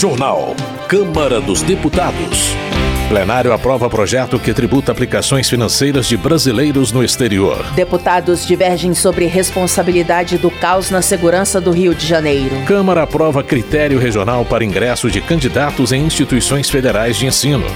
Jornal. Câmara dos Deputados. Plenário aprova projeto que tributa aplicações financeiras de brasileiros no exterior. Deputados divergem sobre responsabilidade do caos na segurança do Rio de Janeiro. Câmara aprova critério regional para ingresso de candidatos em instituições federais de ensino.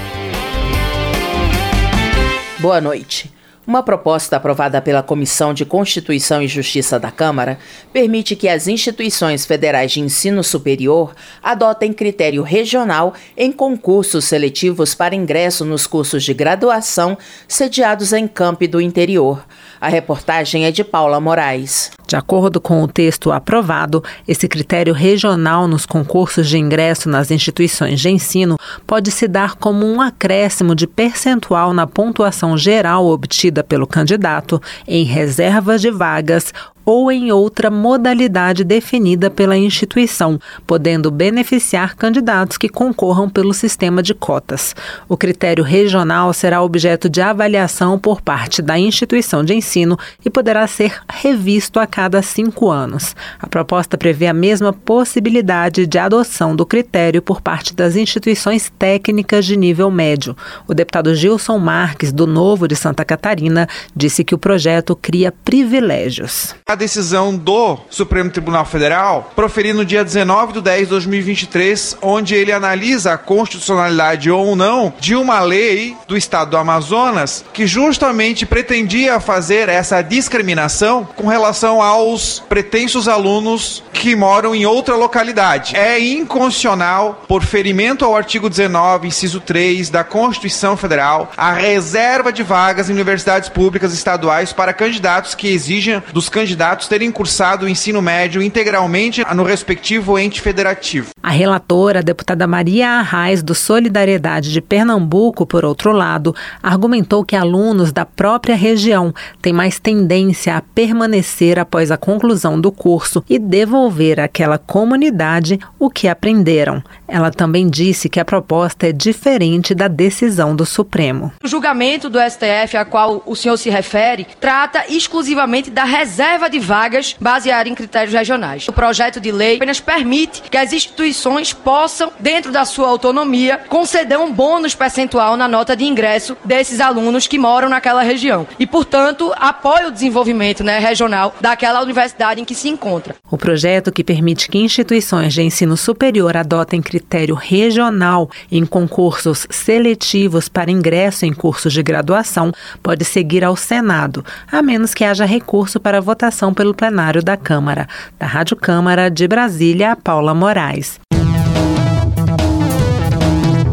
Boa noite. Uma proposta aprovada pela Comissão de Constituição e Justiça da Câmara permite que as instituições federais de ensino superior adotem critério regional em concursos seletivos para ingresso nos cursos de graduação sediados em campi do interior. A reportagem é de Paula Moraes. De acordo com o texto aprovado, esse critério regional nos concursos de ingresso nas instituições de ensino pode se dar como um acréscimo de percentual na pontuação geral obtida pelo candidato em reservas de vagas ou em outra modalidade definida pela instituição, podendo beneficiar candidatos que concorram pelo sistema de cotas. O critério regional será objeto de avaliação por parte da instituição de ensino e poderá ser revisto a cada cinco anos. A proposta prevê a mesma possibilidade de adoção do critério por parte das instituições técnicas de nível médio. O deputado Gilson Marques, do Novo de Santa Catarina, disse que o projeto cria privilégios a decisão do Supremo Tribunal Federal, proferida no dia 19 de 10 de 2023, onde ele analisa a constitucionalidade ou não de uma lei do estado do Amazonas que justamente pretendia fazer essa discriminação com relação aos pretensos alunos que moram em outra localidade. É inconstitucional, por ferimento ao artigo 19, inciso 3 da Constituição Federal, a reserva de vagas em universidades públicas estaduais para candidatos que exijam dos candidatos candidatos terem cursado o ensino médio integralmente no respectivo ente federativo. A relatora, a deputada Maria Arraes, do Solidariedade de Pernambuco, por outro lado, argumentou que alunos da própria região têm mais tendência a permanecer após a conclusão do curso e devolver àquela comunidade o que aprenderam. Ela também disse que a proposta é diferente da decisão do Supremo. O julgamento do STF, a qual o senhor se refere, trata exclusivamente da reserva de de vagas baseada em critérios regionais. O projeto de lei apenas permite que as instituições possam, dentro da sua autonomia, conceder um bônus percentual na nota de ingresso desses alunos que moram naquela região. E, portanto, apoia o desenvolvimento né, regional daquela universidade em que se encontra. O projeto que permite que instituições de ensino superior adotem critério regional em concursos seletivos para ingresso em cursos de graduação pode seguir ao Senado, a menos que haja recurso para votação pelo plenário da Câmara. Da Rádio Câmara de Brasília, Paula Moraes.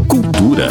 Cultura.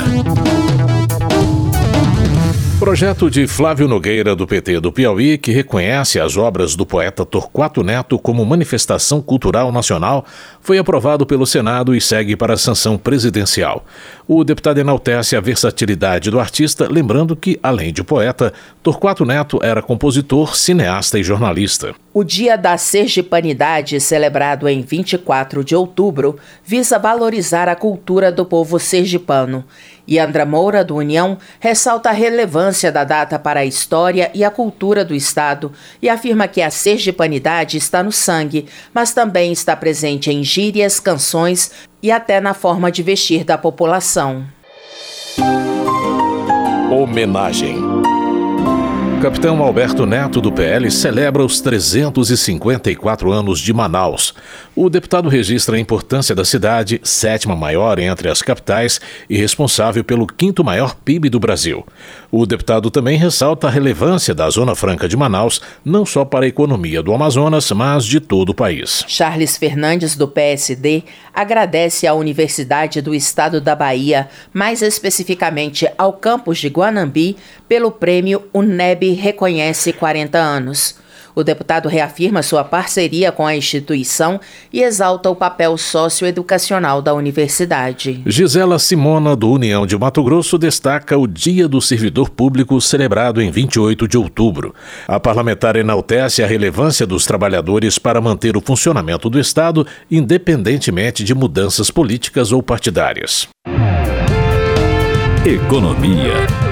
Projeto de Flávio Nogueira, do PT do Piauí, que reconhece as obras do poeta Torquato Neto como manifestação cultural nacional, foi aprovado pelo Senado e segue para a sanção presidencial. O deputado enaltece a versatilidade do artista, lembrando que, além de poeta, Torquato Neto era compositor, cineasta e jornalista. O Dia da Sergipanidade, celebrado em 24 de outubro, visa valorizar a cultura do povo sergipano. E Andra Moura, do União, ressalta a relevância da data para a história e a cultura do Estado e afirma que a sergipanidade está no sangue, mas também está presente em gírias, canções e até na forma de vestir da população. Homenagem capitão Alberto Neto, do PL, celebra os 354 anos de Manaus. O deputado registra a importância da cidade, sétima maior entre as capitais e responsável pelo quinto maior PIB do Brasil. O deputado também ressalta a relevância da Zona Franca de Manaus, não só para a economia do Amazonas, mas de todo o país. Charles Fernandes, do PSD, agradece à Universidade do Estado da Bahia, mais especificamente ao campus de Guanambi, pelo prêmio UNEB reconhece 40 anos. O deputado reafirma sua parceria com a instituição e exalta o papel socioeducacional da universidade. Gisela Simona, do União de Mato Grosso, destaca o Dia do Servidor Público, celebrado em 28 de outubro. A parlamentar enaltece a relevância dos trabalhadores para manter o funcionamento do Estado, independentemente de mudanças políticas ou partidárias. Economia.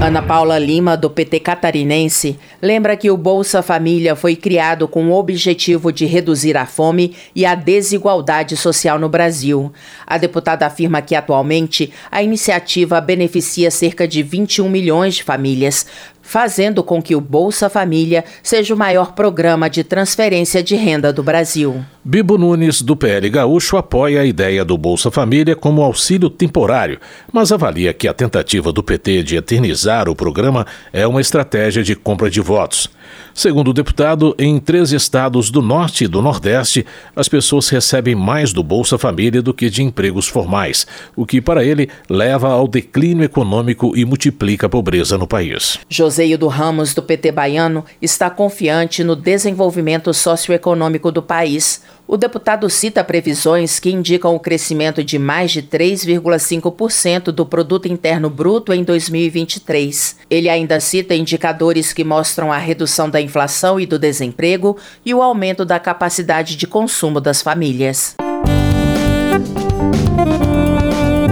Ana Paula Lima, do PT catarinense, lembra que o Bolsa Família foi criado com o objetivo de reduzir a fome e a desigualdade social no Brasil. A deputada afirma que, atualmente, a iniciativa beneficia cerca de 21 milhões de famílias, fazendo com que o Bolsa Família seja o maior programa de transferência de renda do Brasil. Bibo Nunes, do PL Gaúcho, apoia a ideia do Bolsa Família como auxílio temporário, mas avalia que a tentativa do PT de eternizar o programa é uma estratégia de compra de votos. Segundo o deputado, em três estados do norte e do nordeste, as pessoas recebem mais do Bolsa Família do que de empregos formais, o que, para ele, leva ao declínio econômico e multiplica a pobreza no país. Joseildo Ramos, do PT baiano, está confiante no desenvolvimento socioeconômico do país. O deputado cita previsões que indicam o crescimento de mais de 3,5% do produto interno bruto em 2023. Ele ainda cita indicadores que mostram a redução da inflação e do desemprego e o aumento da capacidade de consumo das famílias.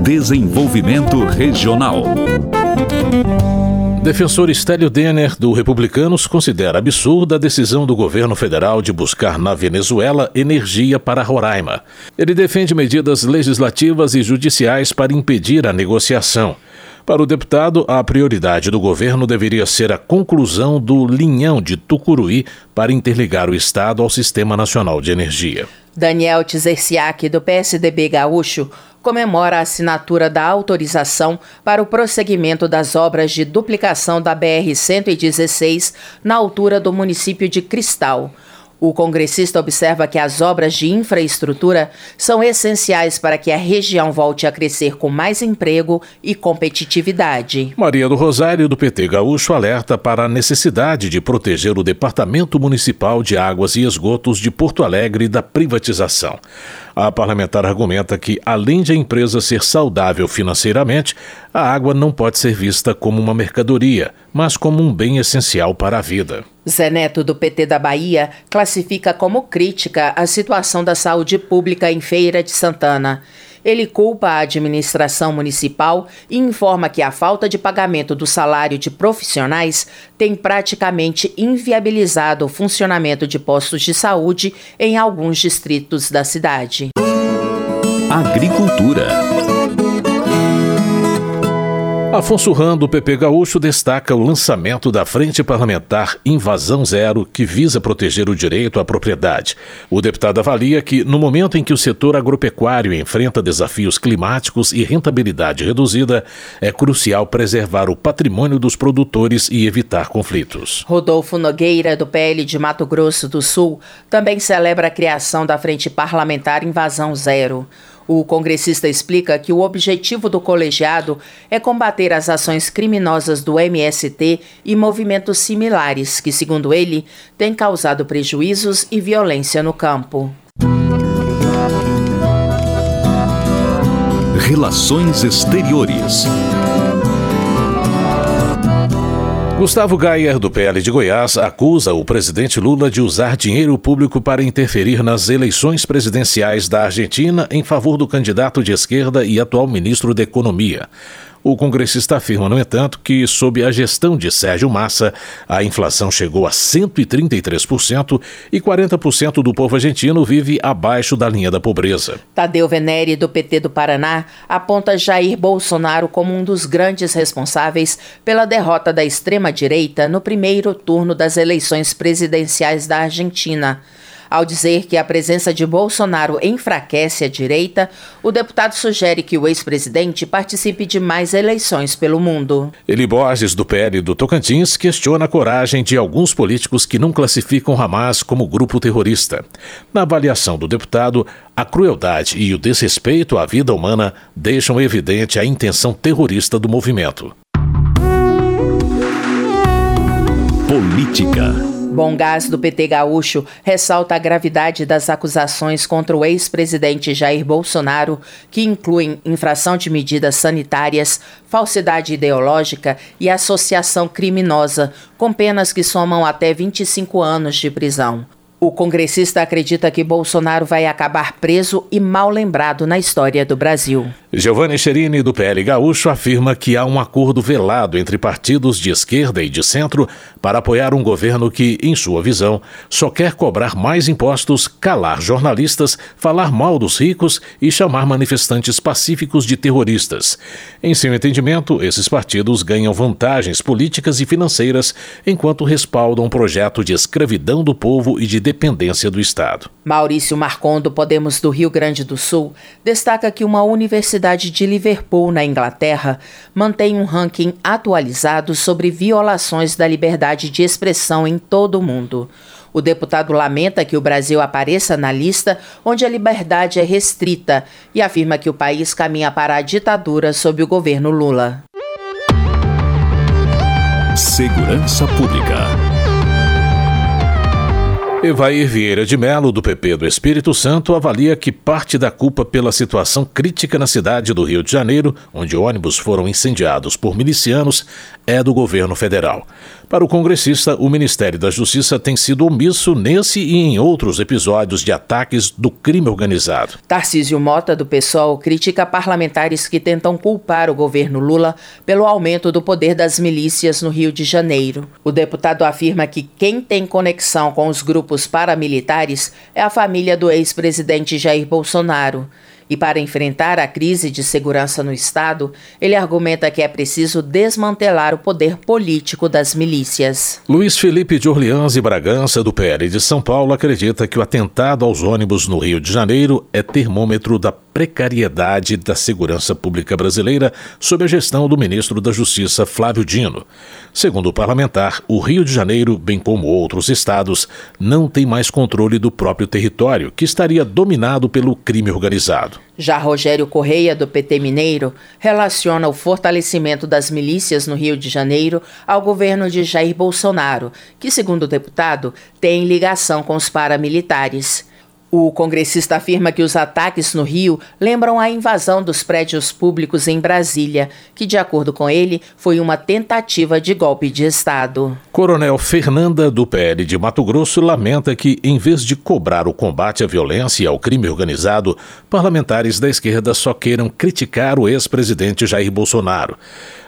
Desenvolvimento Regional. Defensor Stélio Denner, do Republicanos, considera absurda a decisão do governo federal de buscar na Venezuela energia para Roraima. Ele defende medidas legislativas e judiciais para impedir a negociação. Para o deputado, a prioridade do governo deveria ser a conclusão do linhão de Tucuruí para interligar o Estado ao Sistema Nacional de Energia. Daniel Tzerciak, do PSDB Gaúcho, comemora a assinatura da autorização para o prosseguimento das obras de duplicação da BR-116 na altura do município de Cristal. O congressista observa que as obras de infraestrutura são essenciais para que a região volte a crescer com mais emprego e competitividade. Maria do Rosário, do PT Gaúcho, alerta para a necessidade de proteger o Departamento Municipal de Águas e Esgotos de Porto Alegre da privatização. A parlamentar argumenta que, além de a empresa ser saudável financeiramente, a água não pode ser vista como uma mercadoria, mas como um bem essencial para a vida. Zé Neto, do PT da Bahia, classifica como crítica a situação da saúde pública em Feira de Santana. Ele culpa a administração municipal e informa que a falta de pagamento do salário de profissionais tem praticamente inviabilizado o funcionamento de postos de saúde em alguns distritos da cidade. Agricultura. Afonso Ram, do PP Gaúcho, destaca o lançamento da Frente Parlamentar Invasão Zero, que visa proteger o direito à propriedade. O deputado avalia que, no momento em que o setor agropecuário enfrenta desafios climáticos e rentabilidade reduzida, é crucial preservar o patrimônio dos produtores e evitar conflitos. Rodolfo Nogueira, do PL de Mato Grosso do Sul, também celebra a criação da Frente Parlamentar Invasão Zero. O congressista explica que o objetivo do colegiado é combater as ações criminosas do MST e movimentos similares que, segundo ele, têm causado prejuízos e violência no campo. Relações Exteriores. Gustavo Gayer, do PL de Goiás, acusa o presidente Lula de usar dinheiro público para interferir nas eleições presidenciais da Argentina em favor do candidato de esquerda e atual ministro da Economia. O congressista afirma, no entanto, que, sob a gestão de Sérgio Massa, a inflação chegou a 133% e 40% do povo argentino vive abaixo da linha da pobreza. Tadeu Venere, do PT do Paraná, aponta Jair Bolsonaro como um dos grandes responsáveis pela derrota da extrema-direita no primeiro turno das eleições presidenciais da Argentina. Ao dizer que a presença de Bolsonaro enfraquece a direita, o deputado sugere que o ex-presidente participe de mais eleições pelo mundo. Eli Borges, do PL do Tocantins, questiona a coragem de alguns políticos que não classificam Hamas como grupo terrorista. Na avaliação do deputado, a crueldade e o desrespeito à vida humana deixam evidente a intenção terrorista do movimento. Política. Bom Gás do PT Gaúcho ressalta a gravidade das acusações contra o ex-presidente Jair Bolsonaro, que incluem infração de medidas sanitárias, falsidade ideológica e associação criminosa, com penas que somam até 25 anos de prisão. O congressista acredita que Bolsonaro vai acabar preso e mal lembrado na história do Brasil. Giovanni Cherini, do PL Gaúcho, afirma que há um acordo velado entre partidos de esquerda e de centro para apoiar um governo que, em sua visão, só quer cobrar mais impostos, calar jornalistas, falar mal dos ricos e chamar manifestantes pacíficos de terroristas. Em seu entendimento, esses partidos ganham vantagens políticas e financeiras enquanto respaldam um projeto de escravidão do povo e de dependência do Estado. Maurício Marcon, do Podemos do Rio Grande do Sul, destaca que uma universidade Universidade de Liverpool, na Inglaterra, mantém um ranking atualizado sobre violações da liberdade de expressão em todo o mundo. O deputado lamenta que o Brasil apareça na lista onde a liberdade é restrita e afirma que o país caminha para a ditadura sob o governo Lula. Segurança Pública. Evair Vieira de Melo, do PP do Espírito Santo, avalia que parte da culpa pela situação crítica na cidade do Rio de Janeiro, onde ônibus foram incendiados por milicianos, é do governo federal. Para o congressista, o Ministério da Justiça tem sido omisso nesse e em outros episódios de ataques do crime organizado. Tarcísio Mota, do PSOL, critica parlamentares que tentam culpar o governo Lula pelo aumento do poder das milícias no Rio de Janeiro. O deputado afirma que quem tem conexão com os grupos paramilitares é a família do ex-presidente Jair Bolsonaro. E para enfrentar a crise de segurança no Estado, ele argumenta que é preciso desmantelar o poder político das milícias. Luiz Felipe de Orleans e Bragança, do PL de São Paulo, acredita que o atentado aos ônibus no Rio de Janeiro é termômetro da precariedade da segurança pública brasileira sob a gestão do ministro da Justiça Flávio Dino. Segundo o parlamentar, o Rio de Janeiro, bem como outros estados, não tem mais controle do próprio território, que estaria dominado pelo crime organizado. Já Rogério Correia, do PT Mineiro, relaciona o fortalecimento das milícias no Rio de Janeiro ao governo de Jair Bolsonaro, que, segundo o deputado, tem ligação com os paramilitares. O congressista afirma que os ataques no Rio lembram a invasão dos prédios públicos em Brasília, que, de acordo com ele, foi uma tentativa de golpe de Estado. Coronel Fernanda, do PL de Mato Grosso, lamenta que, em vez de cobrar o combate à violência e ao crime organizado, parlamentares da esquerda só queiram criticar o ex-presidente Jair Bolsonaro.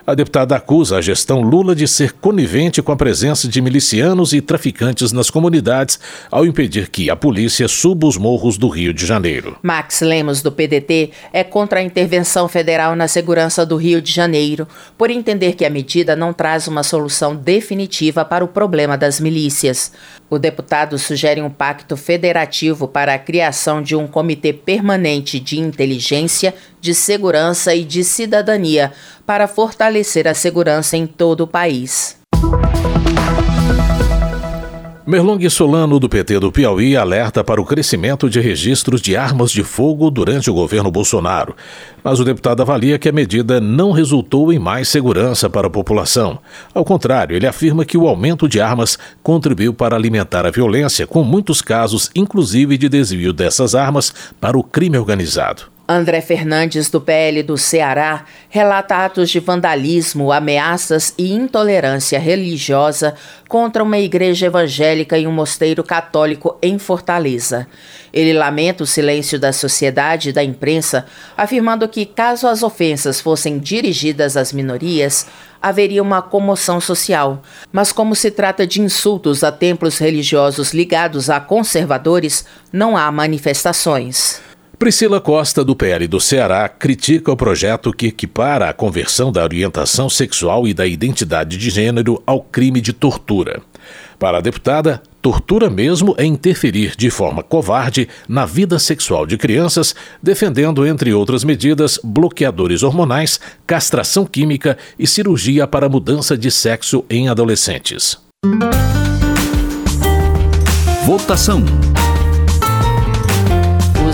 A deputada acusa a gestão Lula de ser conivente com a presença de milicianos e traficantes nas comunidades ao impedir que a polícia suba os morros do Rio de Janeiro. Max Lemos, do PDT, é contra a intervenção federal na segurança do Rio de Janeiro, por entender que a medida não traz uma solução definitiva para o problema das milícias. O deputado sugere um pacto federativo para a criação de um comitê permanente de inteligência, de segurança e de cidadania para fortalecer a segurança em todo o país. Merlong Solano, do PT do Piauí, alerta para o crescimento de registros de armas de fogo durante o governo Bolsonaro. Mas o deputado avalia que a medida não resultou em mais segurança para a população. Ao contrário, ele afirma que o aumento de armas contribuiu para alimentar a violência, com muitos casos, inclusive, de desvio dessas armas para o crime organizado. André Fernandes, do PL do Ceará, relata atos de vandalismo, ameaças e intolerância religiosa contra uma igreja evangélica e um mosteiro católico em Fortaleza. Ele lamenta o silêncio da sociedade e da imprensa, afirmando que, caso as ofensas fossem dirigidas às minorias, haveria uma comoção social. Mas, como se trata de insultos a templos religiosos ligados a conservadores, não há manifestações. Priscila Costa, do PL do Ceará, critica o projeto que equipara a conversão da orientação sexual e da identidade de gênero ao crime de tortura. Para a deputada, tortura mesmo é interferir de forma covarde na vida sexual de crianças, defendendo, entre outras medidas, bloqueadores hormonais, castração química e cirurgia para mudança de sexo em adolescentes. Votação.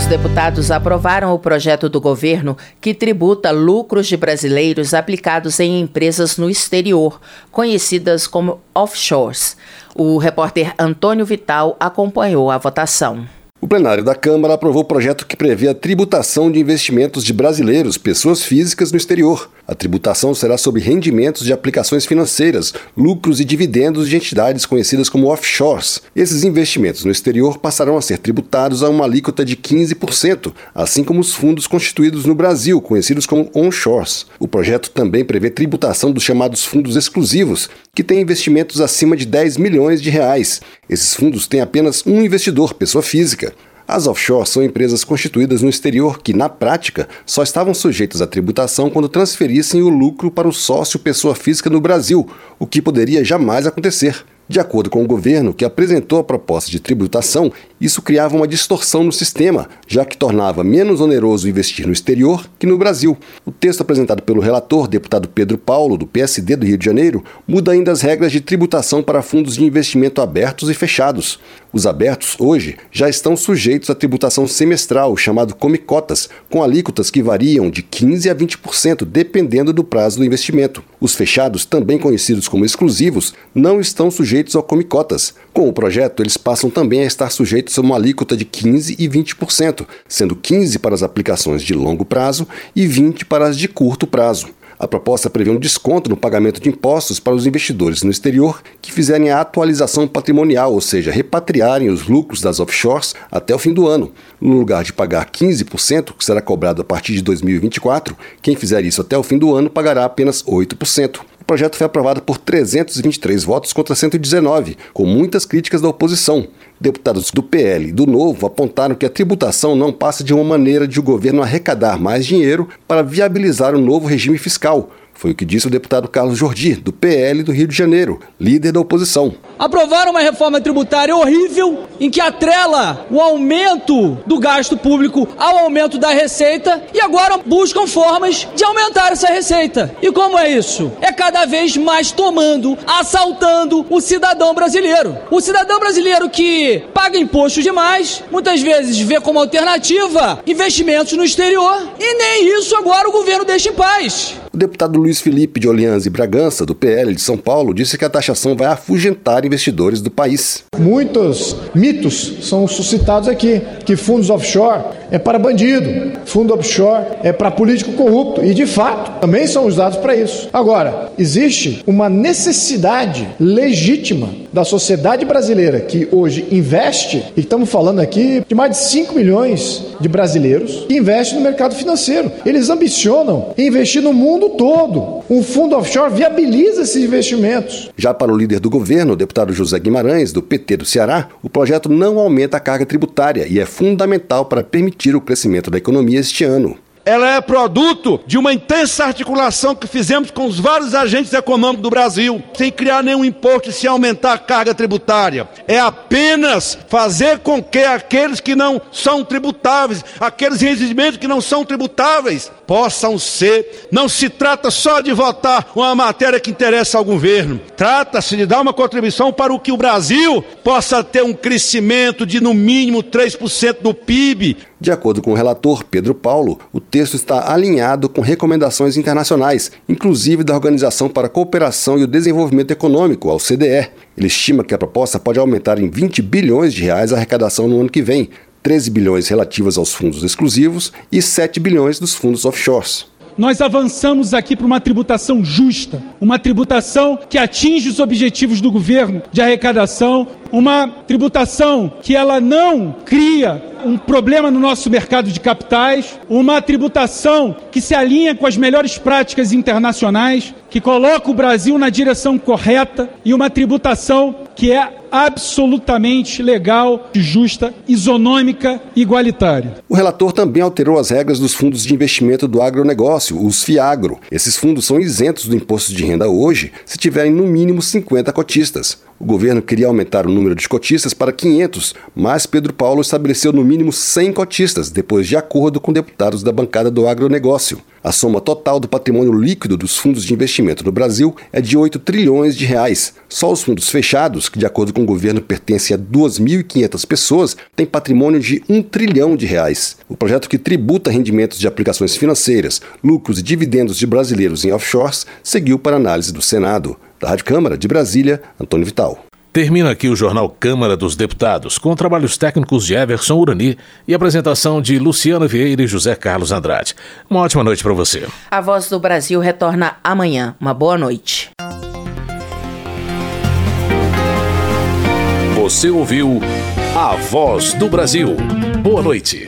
Os deputados aprovaram o projeto do governo que tributa lucros de brasileiros aplicados em empresas no exterior, conhecidas como offshores. O repórter Antônio Vital acompanhou a votação. O plenário da Câmara aprovou o projeto que prevê a tributação de investimentos de brasileiros, pessoas físicas no exterior. A tributação será sobre rendimentos de aplicações financeiras, lucros e dividendos de entidades conhecidas como offshores. Esses investimentos no exterior passarão a ser tributados a uma alíquota de 15%, assim como os fundos constituídos no Brasil, conhecidos como onshores. O projeto também prevê tributação dos chamados fundos exclusivos, que têm investimentos acima de 10 milhões de reais. Esses fundos têm apenas um investidor, pessoa física. As offshores são empresas constituídas no exterior que, na prática, só estavam sujeitas à tributação quando transferissem o lucro para o sócio pessoa física no Brasil, o que poderia jamais acontecer. De acordo com o governo, que apresentou a proposta de tributação, isso criava uma distorção no sistema, já que tornava menos oneroso investir no exterior que no Brasil. O texto apresentado pelo relator, deputado Pedro Paulo, do PSD do Rio de Janeiro, muda ainda as regras de tributação para fundos de investimento abertos e fechados. Os abertos, hoje, já estão sujeitos à tributação semestral, chamado comicotas, com alíquotas que variam de 15% a 20%, dependendo do prazo do investimento. Os fechados, também conhecidos como exclusivos, não estão sujeitos ao comicotas. Com o projeto, eles passam também a estar sujeitos a uma alíquota de 15% e 20%, sendo 15% para as aplicações de longo prazo e 20% para as de curto prazo. A proposta prevê um desconto no pagamento de impostos para os investidores no exterior que fizerem a atualização patrimonial, ou seja, repatriarem os lucros das offshores até o fim do ano. No lugar de pagar 15%, que será cobrado a partir de 2024, quem fizer isso até o fim do ano pagará apenas 8%. O projeto foi aprovado por 323 votos contra 119, com muitas críticas da oposição. Deputados do PL e do Novo apontaram que a tributação não passa de uma maneira de o governo arrecadar mais dinheiro para viabilizar um novo regime fiscal. Foi o que disse o deputado Carlos Jordi, do PL do Rio de Janeiro, líder da oposição. Aprovaram uma reforma tributária horrível em que atrela o aumento do gasto público ao aumento da receita e agora buscam formas de aumentar essa receita. E como é isso? É cada vez mais tomando, assaltando o cidadão brasileiro. O cidadão brasileiro que paga imposto demais, muitas vezes vê como alternativa investimentos no exterior e nem isso agora o governo deixa em paz. O deputado Luiz Felipe de Orleans e Bragança, do PL de São Paulo, disse que a taxação vai afugentar investidores do país. Muitos mitos são suscitados aqui, que fundos offshore é para bandido, fundo offshore é para político corrupto, e de fato também são usados para isso. Agora, existe uma necessidade legítima da sociedade brasileira que hoje investe, e estamos falando aqui de mais de 5 milhões de brasileiros que investem no mercado financeiro. Eles ambicionam investir no mundo todo. Um fundo offshore viabiliza esses investimentos. Já para o líder do governo, o deputado José Guimarães, do PT do Ceará, o projeto não aumenta a carga tributária e é fundamental para permitir o crescimento da economia este ano ela é produto de uma intensa articulação que fizemos com os vários agentes econômicos do Brasil, sem criar nenhum imposto e sem aumentar a carga tributária. É apenas fazer com que aqueles que não são tributáveis, aqueles rendimentos que não são tributáveis, possam ser. Não se trata só de votar uma matéria que interessa ao governo. Trata-se de dar uma contribuição para o que o Brasil possa ter um crescimento de no mínimo 3% do PIB. De acordo com o relator Pedro Paulo, o texto está alinhado com recomendações internacionais, inclusive da Organização para a Cooperação e o Desenvolvimento Econômico, a OCDE. Ele estima que a proposta pode aumentar em 20 bilhões de reais a arrecadação no ano que vem, 13 bilhões relativas aos fundos exclusivos e 7 bilhões dos fundos offshores. Nós avançamos aqui para uma tributação justa, uma tributação que atinge os objetivos do governo de arrecadação, uma tributação que ela não cria um problema no nosso mercado de capitais, uma tributação que se alinha com as melhores práticas internacionais, que coloca o Brasil na direção correta e uma tributação que é absolutamente legal, justa, isonômica e igualitária. O relator também alterou as regras dos fundos de investimento do agronegócio, os FIAGRO. Esses fundos são isentos do imposto de renda hoje se tiverem no mínimo 50 cotistas. O governo queria aumentar o número de cotistas para 500, mas Pedro Paulo estabeleceu no mínimo 100 cotistas, depois de acordo com deputados da bancada do agronegócio. A soma total do patrimônio líquido dos fundos de investimento no Brasil é de 8 trilhões de reais. Só os fundos fechados, que de acordo com o governo pertencem a 2.500 pessoas, têm patrimônio de 1 trilhão de reais. O projeto que tributa rendimentos de aplicações financeiras, lucros e dividendos de brasileiros em offshores seguiu para análise do Senado. Da Rádio Câmara de Brasília, Antônio Vital. Termina aqui o jornal Câmara dos Deputados, com trabalhos técnicos de Everson Urani e apresentação de Luciana Vieira e José Carlos Andrade. Uma ótima noite para você. A Voz do Brasil retorna amanhã. Uma boa noite. Você ouviu A Voz do Brasil. Boa noite.